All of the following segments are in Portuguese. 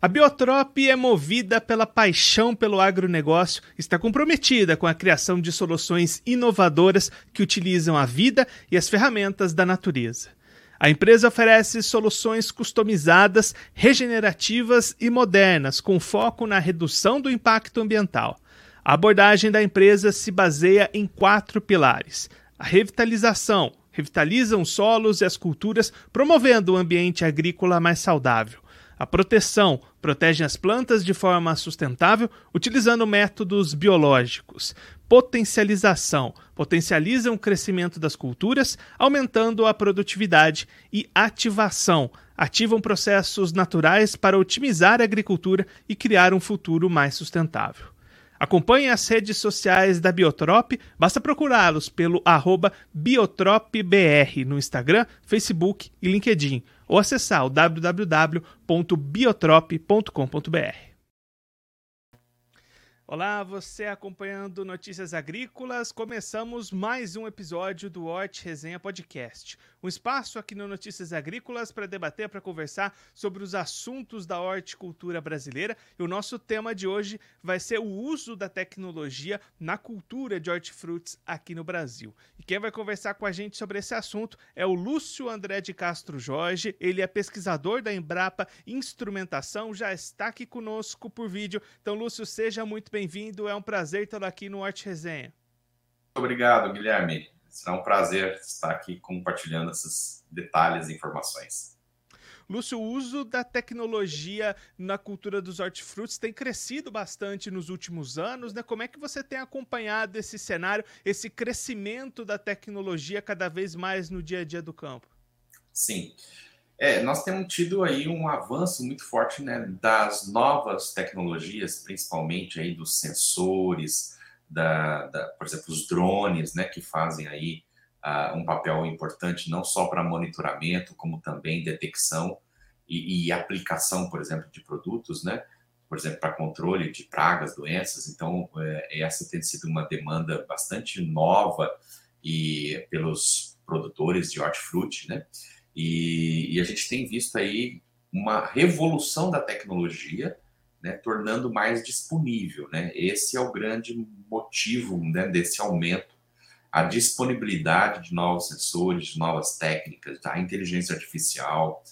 A Biotrop é movida pela paixão pelo agronegócio, está comprometida com a criação de soluções inovadoras que utilizam a vida e as ferramentas da natureza. A empresa oferece soluções customizadas, regenerativas e modernas, com foco na redução do impacto ambiental. A abordagem da empresa se baseia em quatro pilares: a revitalização, revitalizam os solos e as culturas, promovendo um ambiente agrícola mais saudável. A proteção protege as plantas de forma sustentável utilizando métodos biológicos. Potencialização potencializam o crescimento das culturas, aumentando a produtividade. E ativação ativam processos naturais para otimizar a agricultura e criar um futuro mais sustentável. Acompanhe as redes sociais da Biotrop, basta procurá-los pelo arroba biotropbr no Instagram, Facebook e LinkedIn ou acessar o www.biotrop.com.br. Olá, você acompanhando Notícias Agrícolas. Começamos mais um episódio do Hort Resenha Podcast. Um espaço aqui no Notícias Agrícolas para debater, para conversar sobre os assuntos da horticultura brasileira. E o nosso tema de hoje vai ser o uso da tecnologia na cultura de hortifrutis aqui no Brasil. E quem vai conversar com a gente sobre esse assunto é o Lúcio André de Castro Jorge. Ele é pesquisador da Embrapa Instrumentação, já está aqui conosco por vídeo. Então, Lúcio, seja muito bem bem-vindo. É um prazer tê-lo aqui no Arte Resenha. Obrigado, Guilherme. Será um prazer estar aqui compartilhando esses detalhes e informações. Lúcio, o uso da tecnologia na cultura dos hortifrutis tem crescido bastante nos últimos anos, né? Como é que você tem acompanhado esse cenário, esse crescimento da tecnologia cada vez mais no dia a dia do campo? Sim. É, nós temos tido aí um avanço muito forte né, das novas tecnologias, principalmente aí dos sensores, da, da por exemplo, os drones, né, que fazem aí uh, um papel importante não só para monitoramento, como também detecção e, e, aplicação, por exemplo, de produtos, né, por exemplo, para controle de pragas, doenças. Então, é, essa tem sido uma demanda bastante nova e pelos produtores de hortifruti, né? E, e, a gente tem visto aí uma revolução da tecnologia, né, tornando mais disponível. Né? Esse é o grande motivo né, desse aumento, a disponibilidade de novos sensores, de novas técnicas, da inteligência artificial,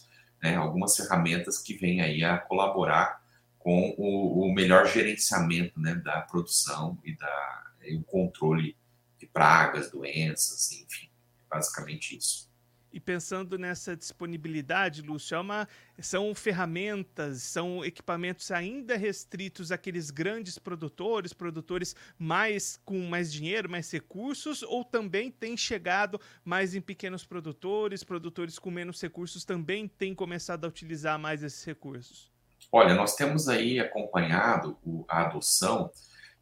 né, algumas ferramentas que vêm aí a colaborar com o, o melhor gerenciamento né, da produção e, da, e o controle de pragas, doenças, enfim, basicamente isso. E pensando nessa disponibilidade, Lúcio, é uma, são ferramentas, são equipamentos ainda restritos àqueles grandes produtores, produtores mais com mais dinheiro, mais recursos, ou também tem chegado mais em pequenos produtores, produtores com menos recursos também têm começado a utilizar mais esses recursos? Olha, nós temos aí acompanhado a adoção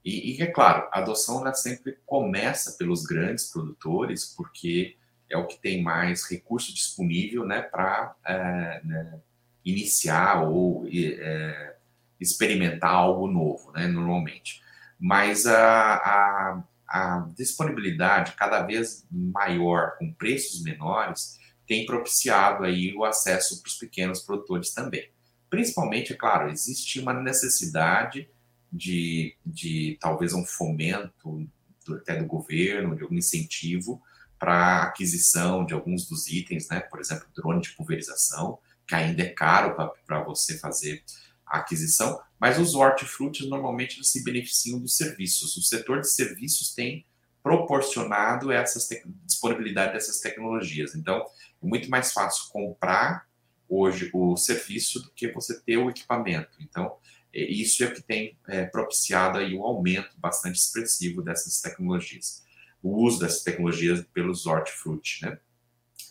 e, e é claro, a adoção ela sempre começa pelos grandes produtores, porque é o que tem mais recurso disponível né, para é, né, iniciar ou é, experimentar algo novo, né, normalmente. Mas a, a, a, disponibilidade cada vez maior, com preços menores, tem propiciado aí o acesso para os pequenos produtores também. Principalmente, é claro, existe uma necessidade de, de talvez um fomento do, até do governo, de algum incentivo para aquisição de alguns dos itens, né? Por exemplo, drone de pulverização, que ainda é caro para você fazer a aquisição, mas os hortifrutis normalmente se beneficiam dos serviços. O setor de serviços tem proporcionado essa disponibilidade dessas tecnologias. Então, é muito mais fácil comprar hoje o serviço do que você ter o equipamento. Então, é, isso é o que tem é, propiciado aí um aumento bastante expressivo dessas tecnologias o uso dessas tecnologias pelos hortifruti. Né?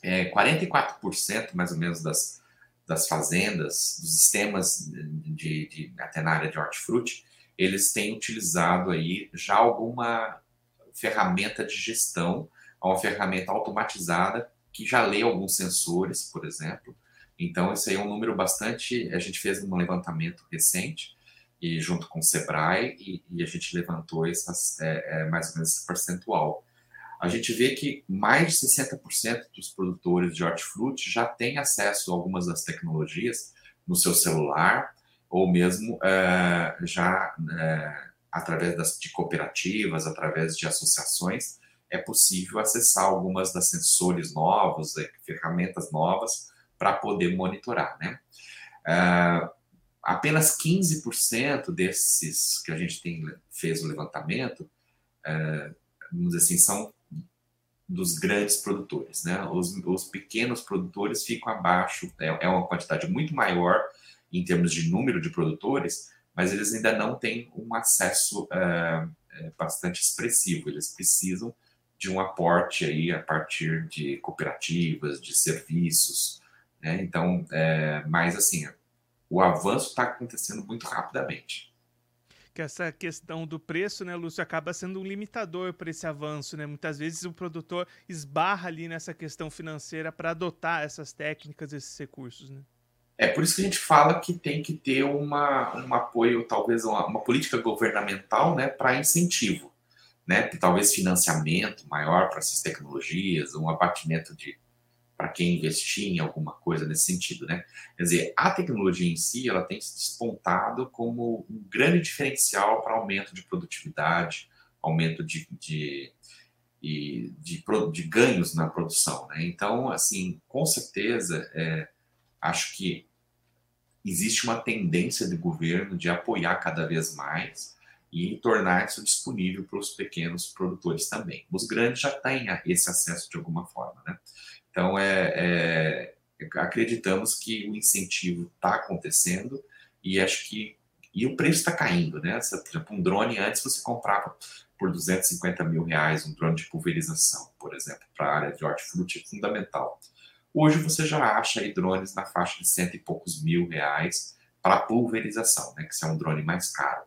É, 44% mais ou menos das, das fazendas, dos sistemas de, de, até na área de hortifruti, eles têm utilizado aí já alguma ferramenta de gestão, uma ferramenta automatizada que já lê alguns sensores, por exemplo. Então, esse aí é um número bastante. A gente fez um levantamento recente e junto com o Sebrae, e, e a gente levantou essas, é, é, mais ou menos esse percentual. A gente vê que mais de 60% dos produtores de hortifruti já têm acesso a algumas das tecnologias no seu celular ou mesmo é, já é, através das, de cooperativas, através de associações, é possível acessar algumas das sensores novos, é, ferramentas novas para poder monitorar, né? É, apenas 15% desses que a gente tem fez o levantamento, é, vamos dizer assim, são dos grandes produtores, né? Os, os pequenos produtores ficam abaixo, é, é uma quantidade muito maior em termos de número de produtores, mas eles ainda não têm um acesso é, é, bastante expressivo. Eles precisam de um aporte aí a partir de cooperativas, de serviços, né? Então, é, mas assim, o avanço está acontecendo muito rapidamente que essa questão do preço, né, Lúcio, acaba sendo um limitador para esse avanço, né? Muitas vezes o produtor esbarra ali nessa questão financeira para adotar essas técnicas, esses recursos, né? É por isso que a gente fala que tem que ter uma, um apoio, talvez uma, uma política governamental, né, para incentivo, né? Talvez financiamento maior para essas tecnologias, um abatimento de para quem investir em alguma coisa nesse sentido, né? Quer dizer, a tecnologia em si, ela tem se despontado como um grande diferencial para aumento de produtividade, aumento de, de, de, de, de ganhos na produção, né? Então, assim, com certeza, é, acho que existe uma tendência do governo de apoiar cada vez mais e tornar isso disponível para os pequenos produtores também. Os grandes já têm esse acesso de alguma forma, né? Então, é, é acreditamos que o incentivo está acontecendo e acho que e o preço está caindo, né? Por exemplo, um drone antes você comprava por 250 mil reais um drone de pulverização, por exemplo, para a área de hortifruti é fundamental. Hoje você já acha aí drones na faixa de cento e poucos mil reais para pulverização, né? Que é um drone mais caro.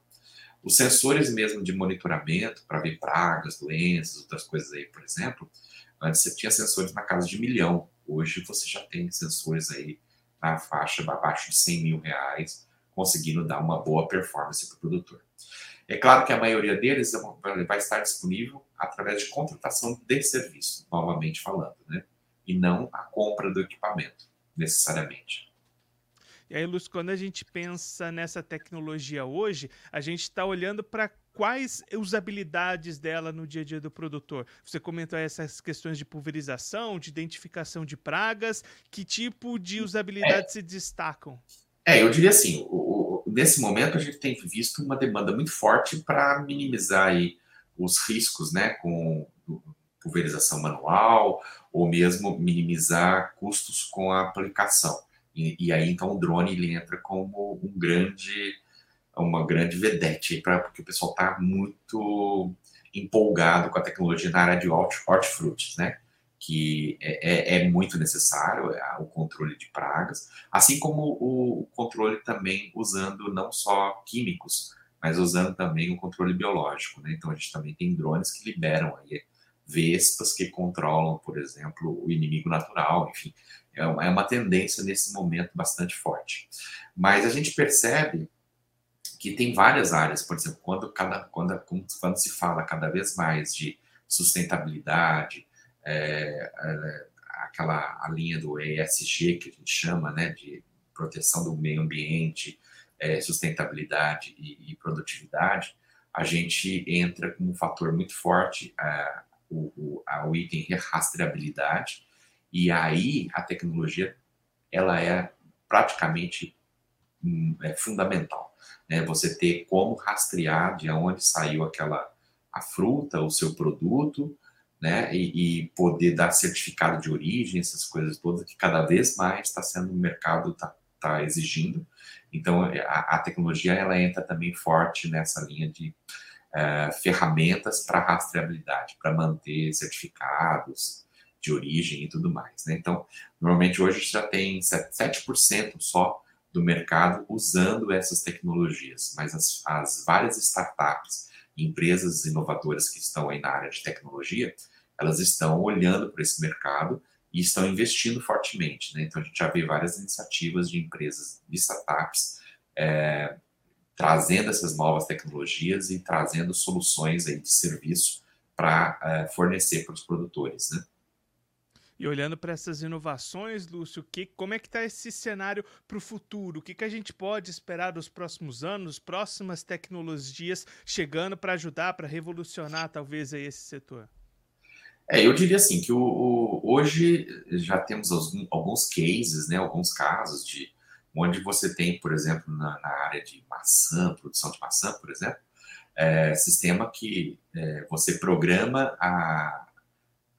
Os sensores mesmo de monitoramento para ver pragas, doenças, outras coisas aí, por exemplo, Antes você tinha sensores na casa de milhão, hoje você já tem sensores aí na faixa abaixo de 100 mil reais, conseguindo dar uma boa performance para o produtor. É claro que a maioria deles vai estar disponível através de contratação de serviço, novamente falando, né? E não a compra do equipamento, necessariamente. E aí, Lúcio, quando a gente pensa nessa tecnologia hoje, a gente está olhando para quais usabilidades dela no dia a dia do produtor? Você comentou essas questões de pulverização, de identificação de pragas, que tipo de usabilidade é. se destacam? É, eu diria assim, o, o, nesse momento a gente tem visto uma demanda muito forte para minimizar aí os riscos, né, com pulverização manual ou mesmo minimizar custos com a aplicação. E, e aí então o drone ele entra como um grande uma grande vedete para porque o pessoal está muito empolgado com a tecnologia na área de hortifrutis, né? Que é, é, é muito necessário é, o controle de pragas, assim como o, controle também usando não só químicos, mas usando também o controle biológico, né? Então a gente também tem drones que liberam aí vespas que controlam, por exemplo, o inimigo natural, enfim, é é uma tendência nesse momento bastante forte. Mas a gente percebe que tem várias áreas, por exemplo, quando, cada, quando, quando se fala cada vez mais de sustentabilidade, é, é, aquela a linha do ESG que a gente chama, né, de proteção do meio ambiente, é, sustentabilidade e, e, produtividade, a gente entra com um fator muito forte, o, o, a, o item rastreabilidade, e aí a tecnologia ela é praticamente hum, é fundamental né? Você ter como rastrear de onde saiu aquela a fruta, o seu produto, né? E, e, poder dar certificado de origem, essas coisas todas que cada vez mais está sendo o mercado está tá exigindo. Então a, a, tecnologia ela entra também forte nessa linha de uh, ferramentas para rastreabilidade, para manter certificados de origem e tudo mais. Né? Então, normalmente hoje já tem 7% só do mercado usando essas tecnologias, mas as, as várias startups, empresas inovadoras que estão aí na área de tecnologia, elas estão olhando para esse mercado e estão investindo fortemente. Né? Então, a gente já vê várias iniciativas de empresas, de startups, é, trazendo essas novas tecnologias e trazendo soluções aí de serviço para é, fornecer para os produtores. Né? E olhando para essas inovações, Lúcio, que, como é que está esse cenário para o futuro? O que, que a gente pode esperar dos próximos anos, próximas tecnologias chegando para ajudar, para revolucionar talvez aí esse setor? É, eu diria assim que o, o, hoje já temos alguns, alguns cases, né, alguns casos de onde você tem, por exemplo, na, na área de maçã, produção de maçã, por exemplo, é, sistema que é, você programa a,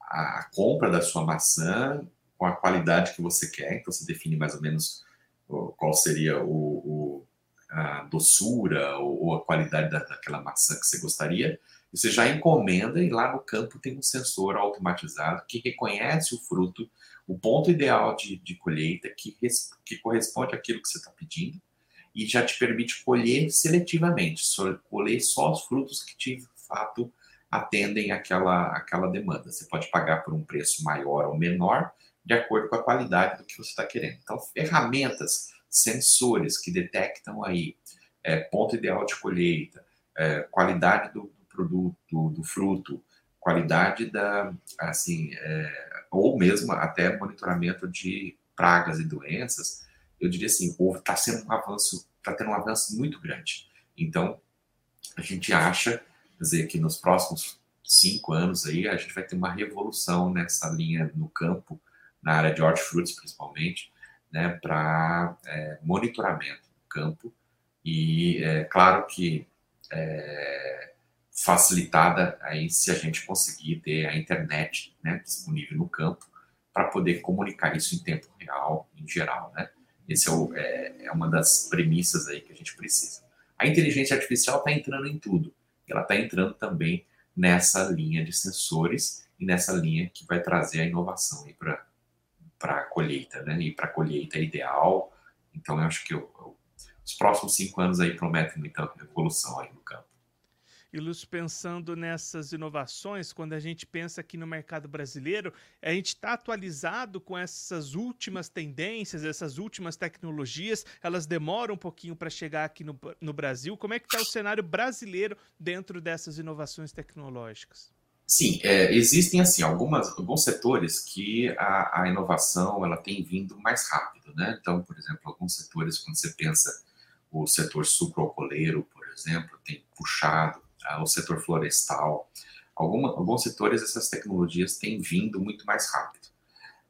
a compra da sua maçã com a qualidade que você quer, então você define mais ou menos qual seria o, o a doçura ou, ou a qualidade da, daquela maçã que você gostaria, você já encomenda e lá no campo tem um sensor automatizado que reconhece o fruto, o ponto ideal de, de colheita, que, res, que corresponde àquilo que você está pedindo e já te permite colher seletivamente, só, colher só os frutos que de fato atendem aquela, aquela demanda. Você pode pagar por um preço maior ou menor, de acordo com a qualidade do que você está querendo. Então, ferramentas, sensores que detectam aí é, ponto ideal de colheita, é, qualidade do, do produto, do, fruto, qualidade da, assim, é, ou mesmo até monitoramento de pragas e doenças, eu diria assim, está sendo um avanço, está tendo um avanço muito grande. Então, a gente acha, dizer, que nos próximos cinco anos aí, a gente vai ter uma revolução nessa linha no campo, na área de hortifrutis principalmente, né, para é, monitoramento do campo e é claro que é, facilitada aí se a gente conseguir ter a internet né, disponível no campo para poder comunicar isso em tempo real, em geral, né? Esse é, o, é, é, uma das premissas aí que a gente precisa. A inteligência artificial está entrando em tudo. Ela está entrando também nessa linha de sensores e nessa linha que vai trazer a inovação para a colheita, né? E para a colheita ideal. Então, eu acho que eu, eu, os próximos cinco anos aí prometem muita evolução aí no campo. Lúcio, pensando nessas inovações, quando a gente pensa aqui no mercado brasileiro, a gente está atualizado com essas últimas tendências, essas últimas tecnologias, elas demoram um pouquinho para chegar aqui no, no Brasil. Como é que está o cenário brasileiro dentro dessas inovações tecnológicas? Sim, é, existem assim algumas, alguns setores que a, a, inovação ela tem vindo mais rápido, né? Então, por exemplo, alguns setores, quando você pensa o setor sucroalcooleiro, por exemplo, tem puxado o setor florestal. Alguma, alguns setores essas tecnologias têm vindo muito mais rápido.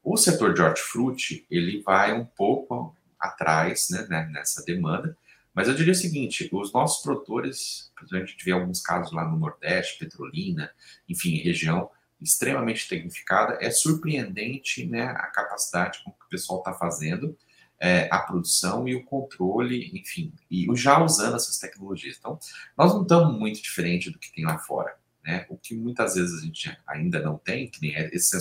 O setor de hortifruti, ele vai um pouco atrás né, né, nessa demanda, mas eu diria o seguinte, os nossos produtores, a gente vê alguns casos lá no Nordeste, Petrolina, enfim, região extremamente tecnificada, é surpreendente né, a capacidade com que o pessoal está fazendo, é, a produção e o controle, enfim, e já usando essas tecnologias. Então, nós não estamos muito diferente do que tem lá fora. Né? O que muitas vezes a gente ainda não tem, que nem é esse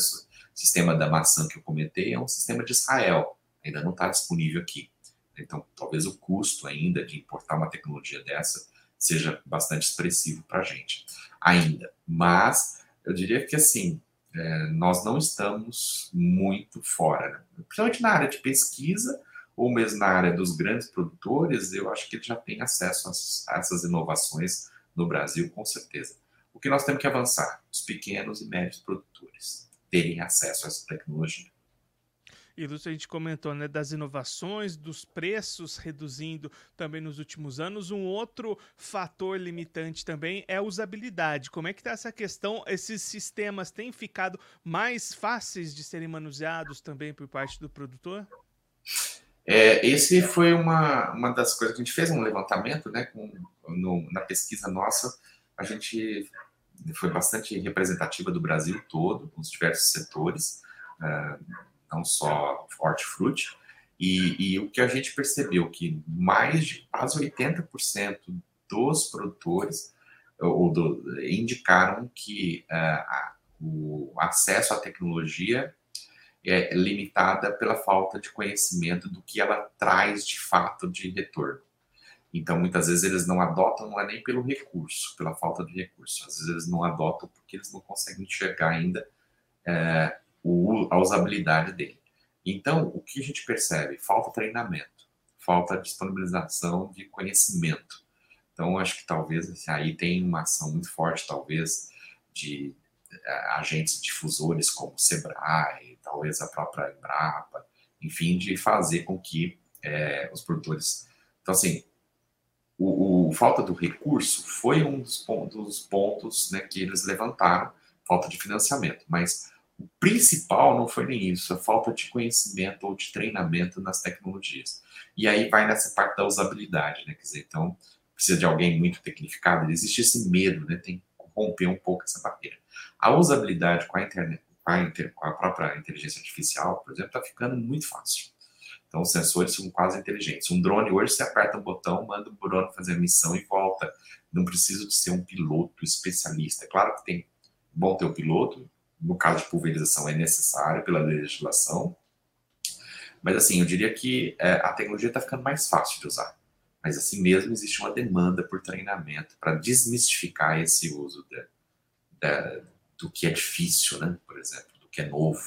sistema da maçã que eu comentei, é um sistema de Israel, ainda não está disponível aqui. Então, talvez o custo ainda de importar uma tecnologia dessa seja bastante expressivo para a gente, ainda. Mas eu diria que assim, é, nós não estamos muito fora, né? principalmente na área de pesquisa ou mesmo na área dos grandes produtores, eu acho que ele já tem acesso a, essas inovações no Brasil, com certeza. O que nós temos que avançar? Os pequenos e médios produtores terem acesso a essa tecnologia. E Lúcio, a gente comentou né, das inovações, dos preços reduzindo também nos últimos anos. Um outro fator limitante também é a usabilidade. Como é que está essa questão? Esses sistemas têm ficado mais fáceis de serem manuseados também por parte do produtor? É, esse foi uma, uma das coisas que a gente fez um levantamento, né, com, no, na pesquisa nossa, a gente foi bastante representativa do Brasil todo, com os diversos setores, uh, não só hortifruti, e, e o que a gente percebeu que mais de quase 80% dos produtores ou do, indicaram que uh, o acesso à tecnologia é limitada pela falta de conhecimento do que ela traz de fato de retorno. Então, muitas vezes eles não adotam, não é nem pelo recurso, pela falta de recurso. Às vezes eles não adotam porque eles não conseguem enxergar ainda é, a usabilidade dele. Então, o que a gente percebe? Falta treinamento, falta disponibilização de conhecimento. Então, acho que talvez assim, aí tem uma ação muito forte, talvez, de agentes difusores como o Sebrae, talvez a própria Embrapa, enfim, de fazer com que é, os produtores. Então, assim, o, o, falta do recurso foi um dos pontos, dos pontos né, que eles levantaram, falta de financiamento, mas o principal não foi nem isso, a falta de conhecimento ou de treinamento nas tecnologias. E aí vai nessa parte da usabilidade, né? Quer dizer, então precisa de alguém muito tecnificado, existe esse medo, né? Tem que romper um pouco essa barreira. A usabilidade com a internet, com a, inter, com a própria inteligência artificial, por exemplo, está ficando muito fácil. Então, os sensores são quase inteligentes. Um drone, hoje, você aperta um botão, manda o drone fazer a missão e volta. Não precisa de ser um piloto especialista. É claro que tem bom ter um piloto, no caso de pulverização é necessário pela legislação, mas assim, eu diria que é, a tecnologia está ficando mais fácil de usar. Mas assim mesmo existe uma demanda por treinamento para desmistificar esse uso de, de, do que é difícil, né? Por exemplo, do que é novo.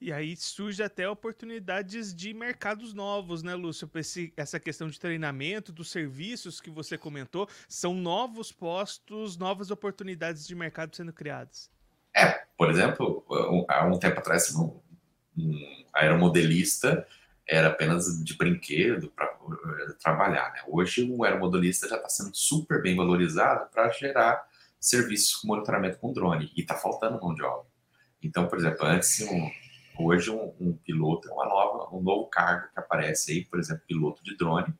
E aí surge até oportunidades de mercados novos, né, Lúcio? Esse, essa questão de treinamento, dos serviços que você comentou, são novos postos, novas oportunidades de mercado sendo criadas. É, por exemplo, há um tempo atrás, um, um aeromodelista era apenas de brinquedo para eh, trabalhar. Né? Hoje, um aeromodelista já está sendo super bem valorizado para gerar serviços com monitoramento com drone e está faltando mão de obra. Então, por exemplo, antes um, hoje um, um, piloto é uma nova, um novo cargo que aparece aí, por exemplo, piloto de drone,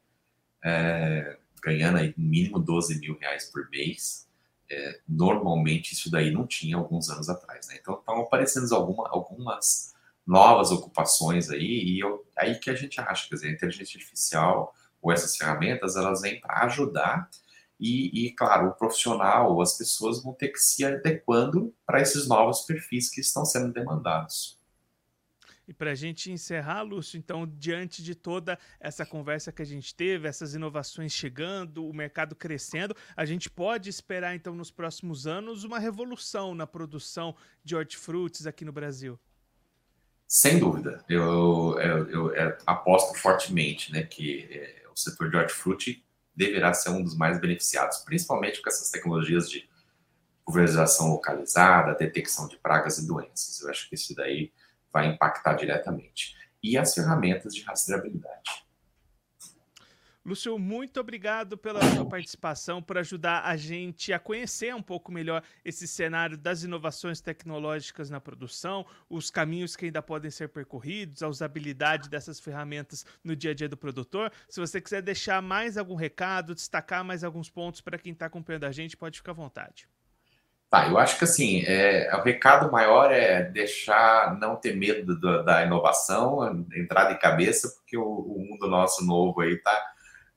é, ganhando aí mínimo 12 mil reais por mês, é, normalmente isso daí não tinha alguns anos atrás, né? Então estão aparecendo alguma, algumas novas ocupações aí, e eu, aí que a gente acha, quer dizer, a inteligência artificial ou essas ferramentas, elas vêm para ajudar e, e, claro, o profissional, as pessoas vão ter que se adequando para esses novos perfis que estão sendo demandados. E para a gente encerrar, Lúcio, então, diante de toda essa conversa que a gente teve, essas inovações chegando, o mercado crescendo, a gente pode esperar, então, nos próximos anos, uma revolução na produção de hortifrutis aqui no Brasil? Sem dúvida. Eu, eu, eu, eu aposto fortemente né, que é, o setor de hortifruti deverá ser um dos mais beneficiados, principalmente com essas tecnologias de pulverização localizada, detecção de pragas e doenças. Eu acho que isso daí vai impactar diretamente. E as ferramentas de rastreabilidade. Lúcio, muito obrigado pela sua participação, por ajudar a gente a conhecer um pouco melhor esse cenário das inovações tecnológicas na produção, os caminhos que ainda podem ser percorridos, a usabilidade dessas ferramentas no dia a dia do produtor. Se você quiser deixar mais algum recado, destacar mais alguns pontos para quem está acompanhando a gente, pode ficar à vontade. Tá, eu acho que assim, é, o recado maior é deixar, não ter medo do, da inovação, entrar de cabeça, porque o, o mundo nosso novo aí tá,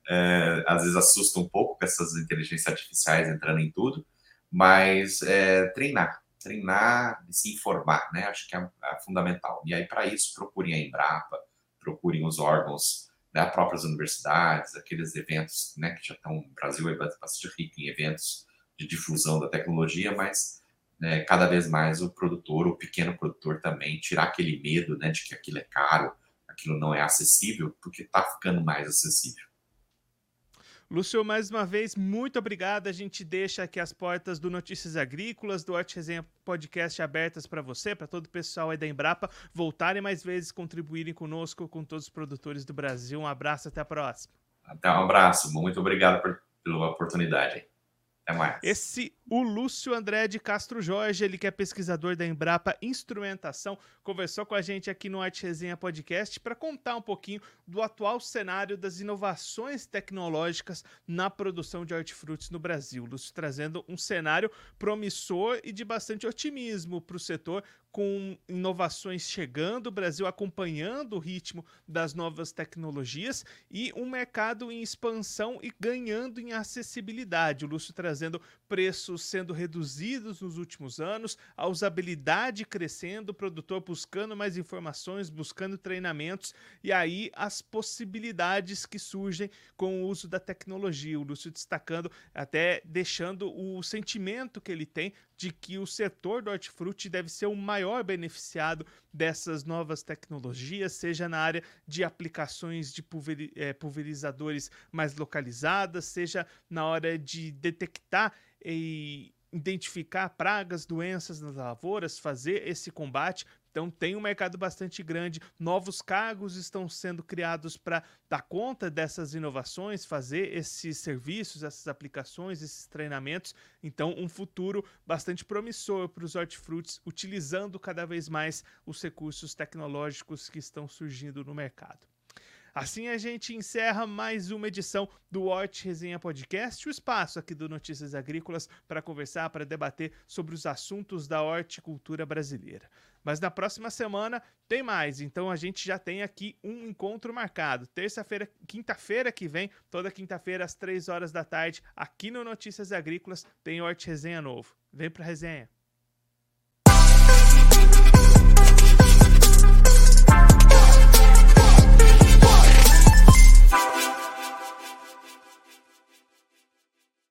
é, às vezes assusta um pouco com essas inteligências artificiais entrando em tudo, mas é, treinar, treinar e se informar, né? Acho que é, é fundamental. E aí, para isso, procurem a Embrapa, procurem os órgãos das né, próprias universidades, aqueles eventos, né, que já estão, o Brasil é bastante rico em eventos de difusão da tecnologia, mas né, cada vez mais o produtor, o pequeno produtor também, tirar aquele medo né, de que aquilo é caro, aquilo não é acessível, porque está ficando mais acessível. Lúcio, mais uma vez, muito obrigado. A gente deixa aqui as portas do Notícias Agrícolas, do Arte Resenha Podcast abertas para você, para todo o pessoal aí da Embrapa voltarem mais vezes, contribuírem conosco, com todos os produtores do Brasil. Um abraço, até a próxima. Até um abraço, muito obrigado por, pela oportunidade. Esse o Lúcio André de Castro Jorge, ele que é pesquisador da Embrapa Instrumentação, conversou com a gente aqui no Arte Resenha Podcast para contar um pouquinho do atual cenário das inovações tecnológicas na produção de hortifrutis no Brasil. Lúcio trazendo um cenário promissor e de bastante otimismo para o setor, com inovações chegando, o Brasil acompanhando o ritmo das novas tecnologias e um mercado em expansão e ganhando em acessibilidade. O Lúcio trazendo preços sendo reduzidos nos últimos anos, a usabilidade crescendo, o produtor buscando mais informações, buscando treinamentos e aí as possibilidades que surgem com o uso da tecnologia. O Lúcio destacando, até deixando o sentimento que ele tem de que o setor do hortifruti deve ser o maior beneficiado dessas novas tecnologias, seja na área de aplicações de eh, pulverizadores mais localizadas, seja na hora de detectar e identificar pragas, doenças nas lavouras, fazer esse combate. Então tem um mercado bastante grande, novos cargos estão sendo criados para dar conta dessas inovações, fazer esses serviços, essas aplicações, esses treinamentos. Então um futuro bastante promissor para os hortifrutis, utilizando cada vez mais os recursos tecnológicos que estão surgindo no mercado. Assim a gente encerra mais uma edição do Hort Resenha Podcast, o espaço aqui do Notícias Agrícolas para conversar, para debater sobre os assuntos da horticultura brasileira. Mas na próxima semana tem mais, então a gente já tem aqui um encontro marcado. Terça-feira, quinta-feira que vem, toda quinta-feira às três horas da tarde, aqui no Notícias Agrícolas tem Hort Resenha novo. Vem para resenha.